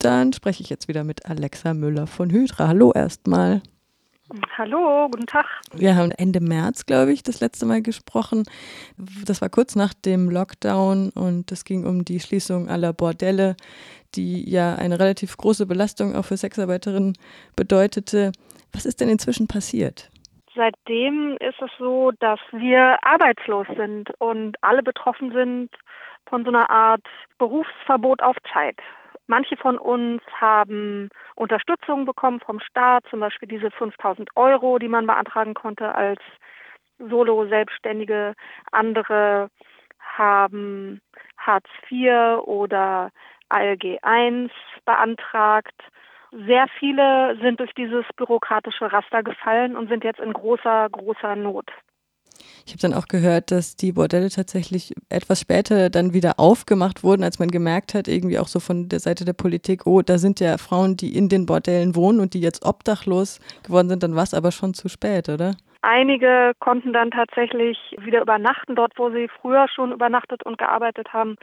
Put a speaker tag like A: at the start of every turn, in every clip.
A: Dann spreche ich jetzt wieder mit Alexa Müller von Hydra. Hallo erstmal.
B: Hallo, guten Tag.
A: Wir haben Ende März, glaube ich, das letzte Mal gesprochen. Das war kurz nach dem Lockdown und es ging um die Schließung aller Bordelle, die ja eine relativ große Belastung auch für Sexarbeiterinnen bedeutete. Was ist denn inzwischen passiert?
B: Seitdem ist es so, dass wir arbeitslos sind und alle betroffen sind von so einer Art Berufsverbot auf Zeit. Manche von uns haben Unterstützung bekommen vom Staat, zum Beispiel diese 5000 Euro, die man beantragen konnte als Solo-Selbstständige. Andere haben Hartz IV oder ALG I beantragt. Sehr viele sind durch dieses bürokratische Raster gefallen und sind jetzt in großer, großer Not.
A: Ich habe dann auch gehört, dass die Bordelle tatsächlich etwas später dann wieder aufgemacht wurden, als man gemerkt hat, irgendwie auch so von der Seite der Politik, oh, da sind ja Frauen, die in den Bordellen wohnen und die jetzt obdachlos geworden sind, dann war es aber schon zu spät, oder?
B: Einige konnten dann tatsächlich wieder übernachten, dort wo sie früher schon übernachtet und gearbeitet haben.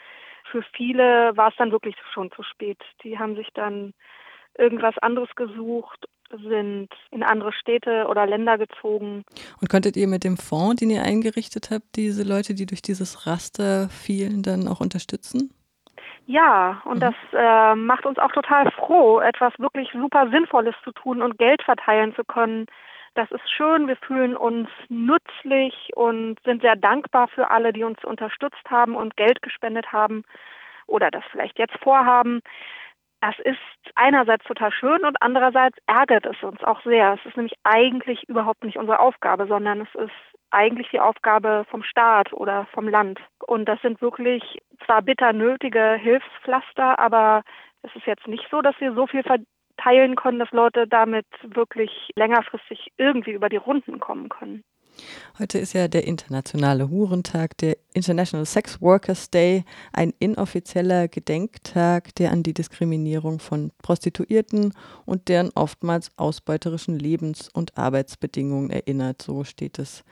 B: Für viele war es dann wirklich schon zu spät. Die haben sich dann irgendwas anderes gesucht sind in andere Städte oder Länder gezogen.
A: Und konntet ihr mit dem Fonds, den ihr eingerichtet habt, diese Leute, die durch dieses Raster fielen, dann auch unterstützen?
B: Ja, und mhm. das äh, macht uns auch total froh, etwas wirklich super Sinnvolles zu tun und Geld verteilen zu können. Das ist schön, wir fühlen uns nützlich und sind sehr dankbar für alle, die uns unterstützt haben und Geld gespendet haben oder das vielleicht jetzt vorhaben. Das ist einerseits total schön und andererseits ärgert es uns auch sehr. Es ist nämlich eigentlich überhaupt nicht unsere Aufgabe, sondern es ist eigentlich die Aufgabe vom Staat oder vom Land. Und das sind wirklich zwar bitter nötige Hilfspflaster, aber es ist jetzt nicht so, dass wir so viel verteilen können, dass Leute damit wirklich längerfristig irgendwie über die Runden kommen können.
A: Heute ist ja der internationale Hurentag, der International Sex Workers Day, ein inoffizieller Gedenktag, der an die Diskriminierung von Prostituierten und deren oftmals ausbeuterischen Lebens- und Arbeitsbedingungen erinnert. So steht es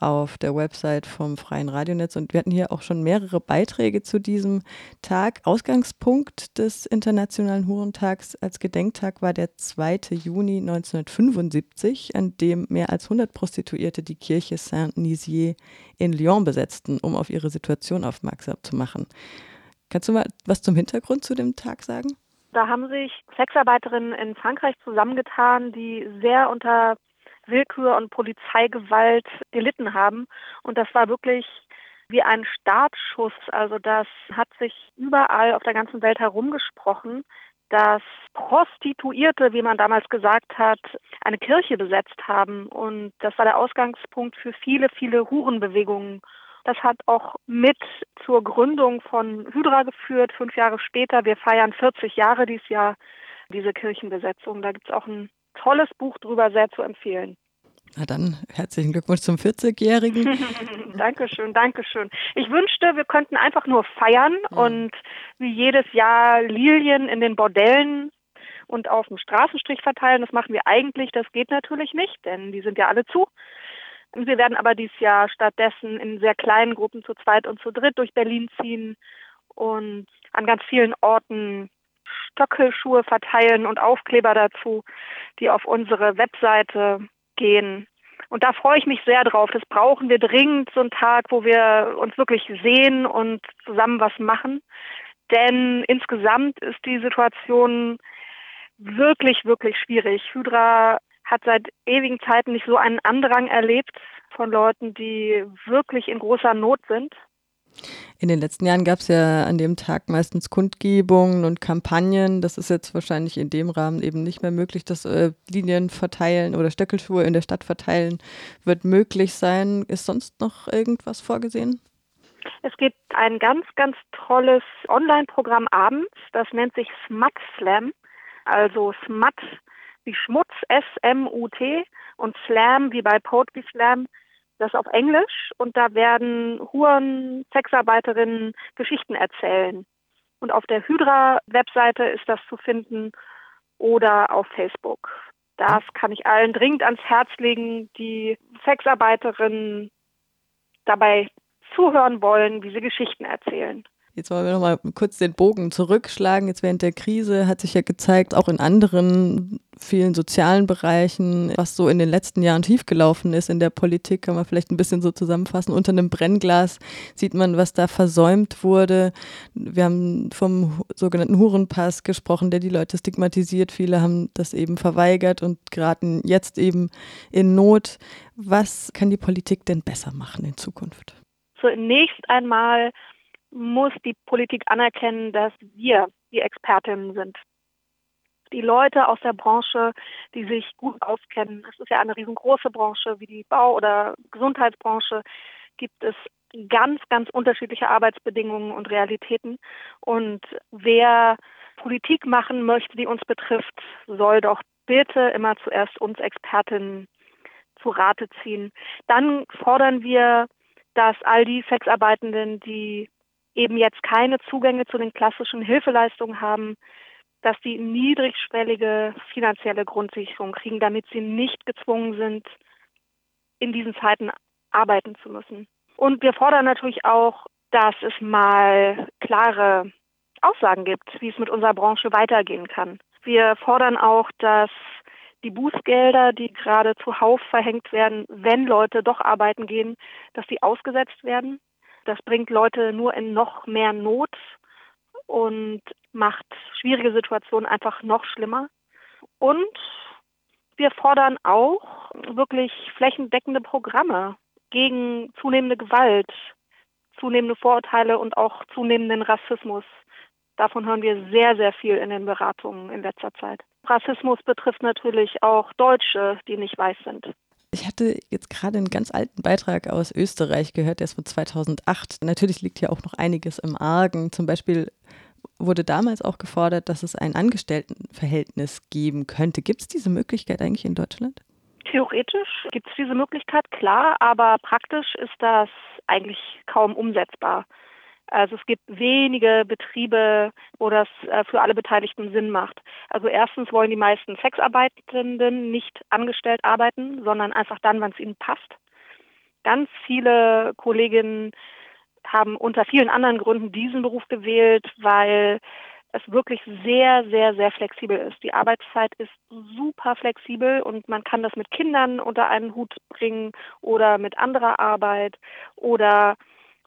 A: auf der Website vom Freien Radionetz. Und wir hatten hier auch schon mehrere Beiträge zu diesem Tag. Ausgangspunkt des Internationalen Hurentags als Gedenktag war der 2. Juni 1975, an dem mehr als 100 Prostituierte die Kirche Saint-Nizier in Lyon besetzten, um auf ihre Situation aufmerksam zu machen. Kannst du mal was zum Hintergrund zu dem Tag sagen?
B: Da haben sich Sexarbeiterinnen in Frankreich zusammengetan, die sehr unter Willkür und Polizeigewalt gelitten haben. Und das war wirklich wie ein Startschuss. Also das hat sich überall auf der ganzen Welt herumgesprochen, dass Prostituierte, wie man damals gesagt hat, eine Kirche besetzt haben. Und das war der Ausgangspunkt für viele, viele Hurenbewegungen. Das hat auch mit zur Gründung von Hydra geführt, fünf Jahre später. Wir feiern 40 Jahre dieses Jahr diese Kirchenbesetzung. Da gibt es auch ein tolles Buch drüber, sehr zu empfehlen.
A: Na dann herzlichen Glückwunsch zum 40-Jährigen.
B: Dankeschön, Dankeschön. Ich wünschte, wir könnten einfach nur feiern mhm. und wie jedes Jahr Lilien in den Bordellen und auf dem Straßenstrich verteilen. Das machen wir eigentlich. Das geht natürlich nicht, denn die sind ja alle zu. Wir werden aber dieses Jahr stattdessen in sehr kleinen Gruppen zu zweit und zu dritt durch Berlin ziehen und an ganz vielen Orten Stöckelschuhe verteilen und Aufkleber dazu, die auf unsere Webseite gehen. Und da freue ich mich sehr drauf. Das brauchen wir dringend, so einen Tag, wo wir uns wirklich sehen und zusammen was machen. Denn insgesamt ist die Situation wirklich, wirklich schwierig. Hydra hat seit ewigen Zeiten nicht so einen Andrang erlebt von Leuten, die wirklich in großer Not sind.
A: In den letzten Jahren gab es ja an dem Tag meistens Kundgebungen und Kampagnen. Das ist jetzt wahrscheinlich in dem Rahmen eben nicht mehr möglich. dass äh, Linien verteilen oder Stöckelschuhe in der Stadt verteilen wird möglich sein. Ist sonst noch irgendwas vorgesehen?
B: Es gibt ein ganz, ganz tolles Online-Programm abends. Das nennt sich Smut Slam. Also Smut wie Schmutz, S-M-U-T und Slam wie bei Poetry Slam das auf Englisch und da werden Huren, Sexarbeiterinnen Geschichten erzählen. Und auf der Hydra-Webseite ist das zu finden oder auf Facebook. Das kann ich allen dringend ans Herz legen, die Sexarbeiterinnen dabei zuhören wollen, wie sie Geschichten erzählen.
A: Jetzt wollen wir noch mal kurz den Bogen zurückschlagen. Jetzt während der Krise hat sich ja gezeigt, auch in anderen vielen sozialen Bereichen, was so in den letzten Jahren tiefgelaufen ist in der Politik, kann man vielleicht ein bisschen so zusammenfassen. Unter einem Brennglas sieht man, was da versäumt wurde. Wir haben vom sogenannten Hurenpass gesprochen, der die Leute stigmatisiert. Viele haben das eben verweigert und geraten jetzt eben in Not. Was kann die Politik denn besser machen in Zukunft?
B: Zunächst einmal muss die Politik anerkennen, dass wir die Expertinnen sind. Die Leute aus der Branche, die sich gut auskennen, es ist ja eine riesengroße Branche wie die Bau- oder Gesundheitsbranche, gibt es ganz, ganz unterschiedliche Arbeitsbedingungen und Realitäten. Und wer Politik machen möchte, die uns betrifft, soll doch bitte immer zuerst uns Expertinnen zu Rate ziehen. Dann fordern wir, dass all die Sexarbeitenden, die eben jetzt keine Zugänge zu den klassischen Hilfeleistungen haben, dass die niedrigschwellige finanzielle Grundsicherung kriegen, damit sie nicht gezwungen sind, in diesen Zeiten arbeiten zu müssen. Und wir fordern natürlich auch, dass es mal klare Aussagen gibt, wie es mit unserer Branche weitergehen kann. Wir fordern auch, dass die Bußgelder, die gerade zuhauf verhängt werden, wenn Leute doch arbeiten gehen, dass die ausgesetzt werden. Das bringt Leute nur in noch mehr Not und macht schwierige Situationen einfach noch schlimmer. Und wir fordern auch wirklich flächendeckende Programme gegen zunehmende Gewalt, zunehmende Vorurteile und auch zunehmenden Rassismus. Davon hören wir sehr, sehr viel in den Beratungen in letzter Zeit. Rassismus betrifft natürlich auch Deutsche, die nicht weiß sind.
A: Ich hatte jetzt gerade einen ganz alten Beitrag aus Österreich gehört, der ist von 2008. Natürlich liegt hier auch noch einiges im Argen. Zum Beispiel wurde damals auch gefordert, dass es ein Angestelltenverhältnis geben könnte. Gibt es diese Möglichkeit eigentlich in Deutschland?
B: Theoretisch gibt es diese Möglichkeit, klar, aber praktisch ist das eigentlich kaum umsetzbar. Also es gibt wenige Betriebe, wo das äh, für alle Beteiligten Sinn macht. Also erstens wollen die meisten Sexarbeitenden nicht angestellt arbeiten, sondern einfach dann, wann es ihnen passt. Ganz viele Kolleginnen haben unter vielen anderen Gründen diesen Beruf gewählt, weil es wirklich sehr, sehr, sehr flexibel ist. Die Arbeitszeit ist super flexibel und man kann das mit Kindern unter einen Hut bringen oder mit anderer Arbeit oder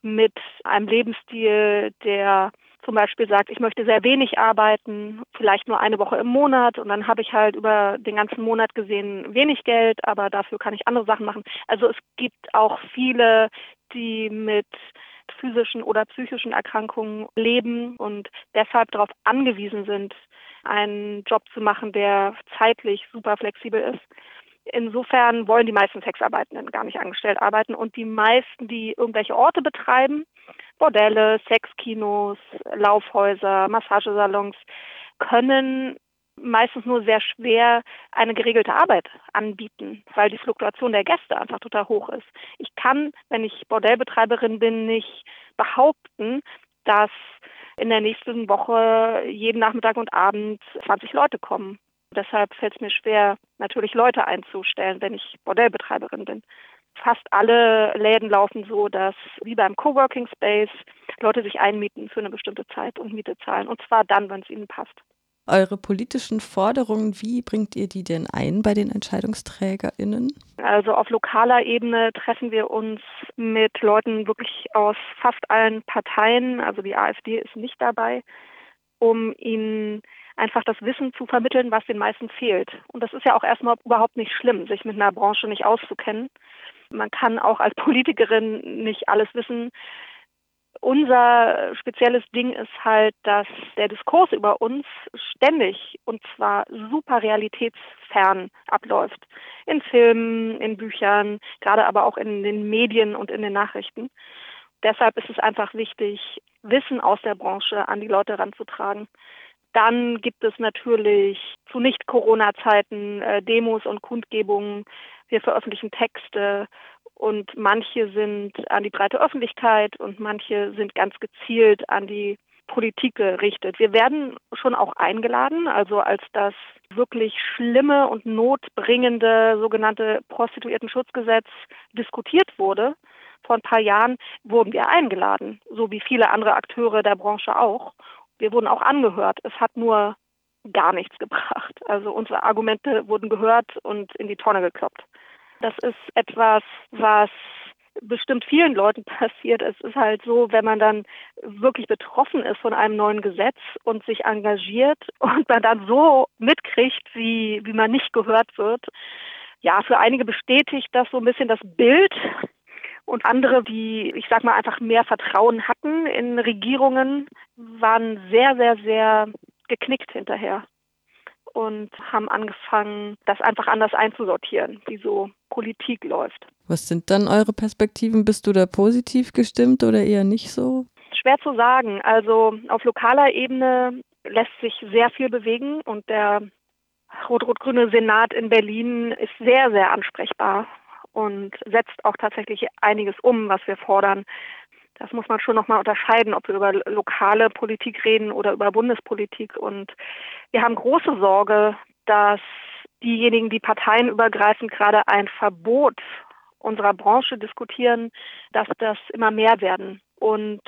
B: mit einem Lebensstil, der zum Beispiel sagt, ich möchte sehr wenig arbeiten, vielleicht nur eine Woche im Monat und dann habe ich halt über den ganzen Monat gesehen wenig Geld, aber dafür kann ich andere Sachen machen. Also es gibt auch viele, die mit physischen oder psychischen Erkrankungen leben und deshalb darauf angewiesen sind, einen Job zu machen, der zeitlich super flexibel ist. Insofern wollen die meisten Sexarbeitenden gar nicht angestellt arbeiten und die meisten, die irgendwelche Orte betreiben, Bordelle, Sexkinos, Laufhäuser, Massagesalons, können meistens nur sehr schwer eine geregelte Arbeit anbieten, weil die Fluktuation der Gäste einfach total hoch ist. Ich kann, wenn ich Bordellbetreiberin bin, nicht behaupten, dass in der nächsten Woche jeden Nachmittag und Abend 20 Leute kommen. Deshalb fällt es mir schwer, natürlich Leute einzustellen, wenn ich Bordellbetreiberin bin. Fast alle Läden laufen so, dass wie beim Coworking Space Leute sich einmieten für eine bestimmte Zeit und Miete zahlen. Und zwar dann, wenn es ihnen passt.
A: Eure politischen Forderungen, wie bringt ihr die denn ein bei den EntscheidungsträgerInnen?
B: Also auf lokaler Ebene treffen wir uns mit Leuten wirklich aus fast allen Parteien, also die AfD ist nicht dabei, um ihnen einfach das Wissen zu vermitteln, was den meisten fehlt. Und das ist ja auch erstmal überhaupt nicht schlimm, sich mit einer Branche nicht auszukennen. Man kann auch als Politikerin nicht alles wissen. Unser spezielles Ding ist halt, dass der Diskurs über uns ständig und zwar super realitätsfern abläuft. In Filmen, in Büchern, gerade aber auch in den Medien und in den Nachrichten. Deshalb ist es einfach wichtig, Wissen aus der Branche an die Leute ranzutragen. Dann gibt es natürlich zu Nicht-Corona-Zeiten äh, Demos und Kundgebungen. Wir veröffentlichen Texte und manche sind an die breite Öffentlichkeit und manche sind ganz gezielt an die Politik gerichtet. Wir werden schon auch eingeladen, also als das wirklich schlimme und notbringende sogenannte Prostituiertenschutzgesetz diskutiert wurde vor ein paar Jahren wurden wir eingeladen, so wie viele andere Akteure der Branche auch. Wir wurden auch angehört. Es hat nur gar nichts gebracht. Also unsere Argumente wurden gehört und in die Tonne gekloppt. Das ist etwas, was bestimmt vielen Leuten passiert. Es ist halt so, wenn man dann wirklich betroffen ist von einem neuen Gesetz und sich engagiert und man dann so mitkriegt, wie, wie man nicht gehört wird. Ja, für einige bestätigt das so ein bisschen das Bild und andere, die, ich sag mal, einfach mehr Vertrauen hatten in Regierungen, waren sehr, sehr, sehr geknickt hinterher und haben angefangen, das einfach anders einzusortieren, wie so Politik läuft.
A: Was sind dann eure Perspektiven? Bist du da positiv gestimmt oder eher nicht so?
B: Schwer zu sagen. Also auf lokaler Ebene lässt sich sehr viel bewegen und der rot-rot-grüne Senat in Berlin ist sehr, sehr ansprechbar und setzt auch tatsächlich einiges um, was wir fordern. Das muss man schon nochmal unterscheiden, ob wir über lokale Politik reden oder über Bundespolitik. Und wir haben große Sorge, dass diejenigen, die parteienübergreifend gerade ein Verbot unserer Branche diskutieren, dass das immer mehr werden. Und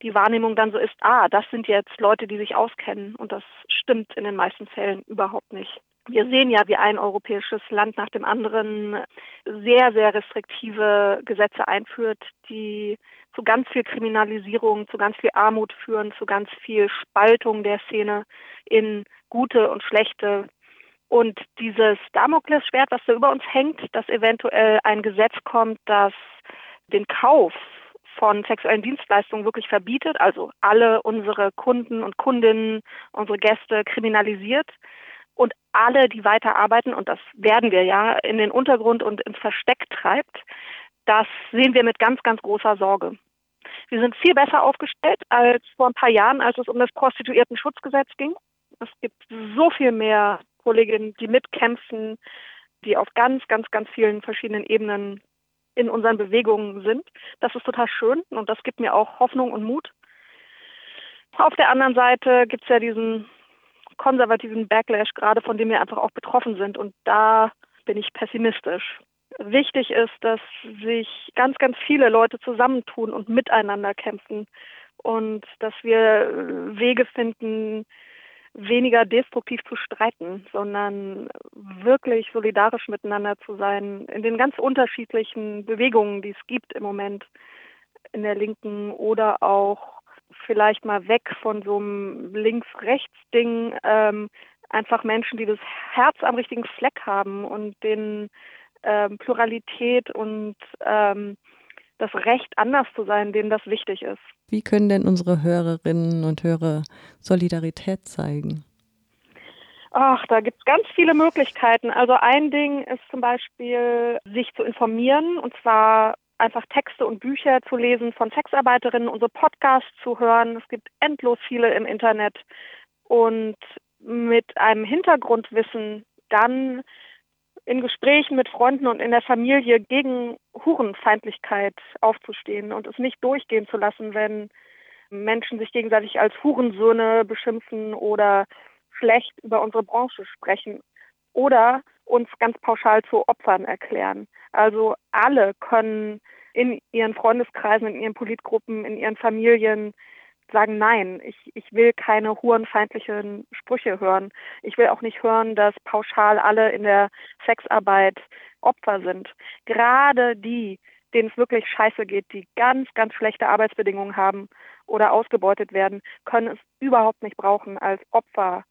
B: die Wahrnehmung dann so ist, ah, das sind jetzt Leute, die sich auskennen. Und das stimmt in den meisten Fällen überhaupt nicht. Wir sehen ja, wie ein europäisches Land nach dem anderen sehr, sehr restriktive Gesetze einführt, die zu ganz viel Kriminalisierung, zu ganz viel Armut führen, zu ganz viel Spaltung der Szene in gute und schlechte. Und dieses Damoklesschwert, was da über uns hängt, dass eventuell ein Gesetz kommt, das den Kauf von sexuellen Dienstleistungen wirklich verbietet, also alle unsere Kunden und Kundinnen, unsere Gäste kriminalisiert alle, die weiterarbeiten, und das werden wir ja, in den Untergrund und ins Versteck treibt, das sehen wir mit ganz, ganz großer Sorge. Wir sind viel besser aufgestellt als vor ein paar Jahren, als es um das Prostituiertenschutzgesetz ging. Es gibt so viel mehr Kolleginnen, die mitkämpfen, die auf ganz, ganz, ganz vielen verschiedenen Ebenen in unseren Bewegungen sind. Das ist total schön und das gibt mir auch Hoffnung und Mut. Auf der anderen Seite gibt es ja diesen konservativen Backlash, gerade von dem wir einfach auch betroffen sind. Und da bin ich pessimistisch. Wichtig ist, dass sich ganz, ganz viele Leute zusammentun und miteinander kämpfen und dass wir Wege finden, weniger destruktiv zu streiten, sondern wirklich solidarisch miteinander zu sein in den ganz unterschiedlichen Bewegungen, die es gibt im Moment in der Linken oder auch vielleicht mal weg von so einem Links-Rechts-Ding, ähm, einfach Menschen, die das Herz am richtigen Fleck haben und den ähm, Pluralität und ähm, das Recht, anders zu sein, denen das wichtig ist.
A: Wie können denn unsere Hörerinnen und Hörer Solidarität zeigen?
B: Ach, da gibt es ganz viele Möglichkeiten. Also ein Ding ist zum Beispiel, sich zu informieren und zwar einfach Texte und Bücher zu lesen von Sexarbeiterinnen, unsere Podcasts zu hören. Es gibt endlos viele im Internet und mit einem Hintergrundwissen dann in Gesprächen mit Freunden und in der Familie gegen Hurenfeindlichkeit aufzustehen und es nicht durchgehen zu lassen, wenn Menschen sich gegenseitig als Hurensöhne beschimpfen oder schlecht über unsere Branche sprechen oder uns ganz pauschal zu Opfern erklären. Also alle können in ihren Freundeskreisen, in ihren Politgruppen, in ihren Familien sagen, nein, ich, ich will keine hurenfeindlichen Sprüche hören. Ich will auch nicht hören, dass pauschal alle in der Sexarbeit Opfer sind. Gerade die, denen es wirklich scheiße geht, die ganz, ganz schlechte Arbeitsbedingungen haben oder ausgebeutet werden, können es überhaupt nicht brauchen, als Opfer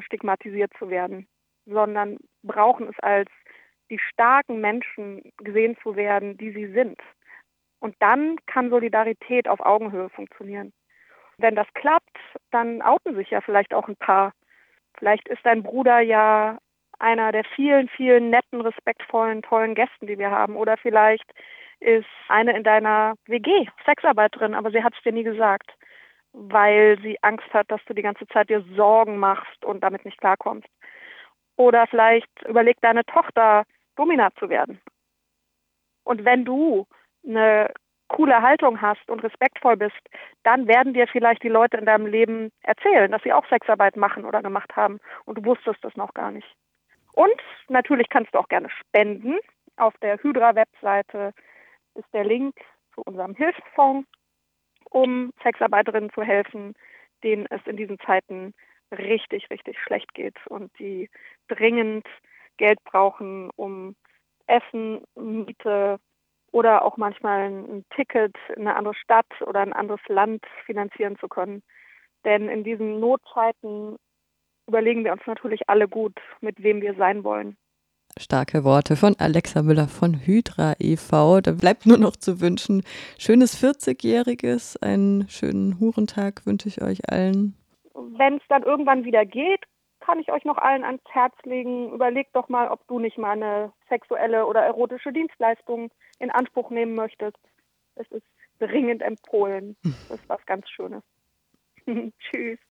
B: stigmatisiert zu werden, sondern brauchen es als die starken Menschen gesehen zu werden, die sie sind. Und dann kann Solidarität auf Augenhöhe funktionieren. Wenn das klappt, dann outen sich ja vielleicht auch ein paar. Vielleicht ist dein Bruder ja einer der vielen, vielen netten, respektvollen, tollen Gästen, die wir haben. Oder vielleicht ist eine in deiner WG Sexarbeiterin, aber sie hat es dir nie gesagt, weil sie Angst hat, dass du die ganze Zeit dir Sorgen machst und damit nicht klarkommst. Oder vielleicht überlegt deine Tochter, Dominat zu werden. Und wenn du eine coole Haltung hast und respektvoll bist, dann werden dir vielleicht die Leute in deinem Leben erzählen, dass sie auch Sexarbeit machen oder gemacht haben und du wusstest das noch gar nicht. Und natürlich kannst du auch gerne spenden. Auf der Hydra-Webseite ist der Link zu unserem Hilfsfonds, um Sexarbeiterinnen zu helfen, denen es in diesen Zeiten richtig, richtig schlecht geht und die dringend Geld brauchen, um Essen, Miete oder auch manchmal ein Ticket in eine andere Stadt oder ein anderes Land finanzieren zu können. Denn in diesen Notzeiten überlegen wir uns natürlich alle gut, mit wem wir sein wollen.
A: Starke Worte von Alexa Müller von Hydra e.V. Da bleibt nur noch zu wünschen, schönes 40-jähriges, einen schönen Hurentag wünsche ich euch allen.
B: Wenn es dann irgendwann wieder geht, kann ich euch noch allen ans Herz legen. Überlegt doch mal, ob du nicht mal eine sexuelle oder erotische Dienstleistung in Anspruch nehmen möchtest. Es ist dringend empfohlen. Das ist was ganz Schönes. Tschüss.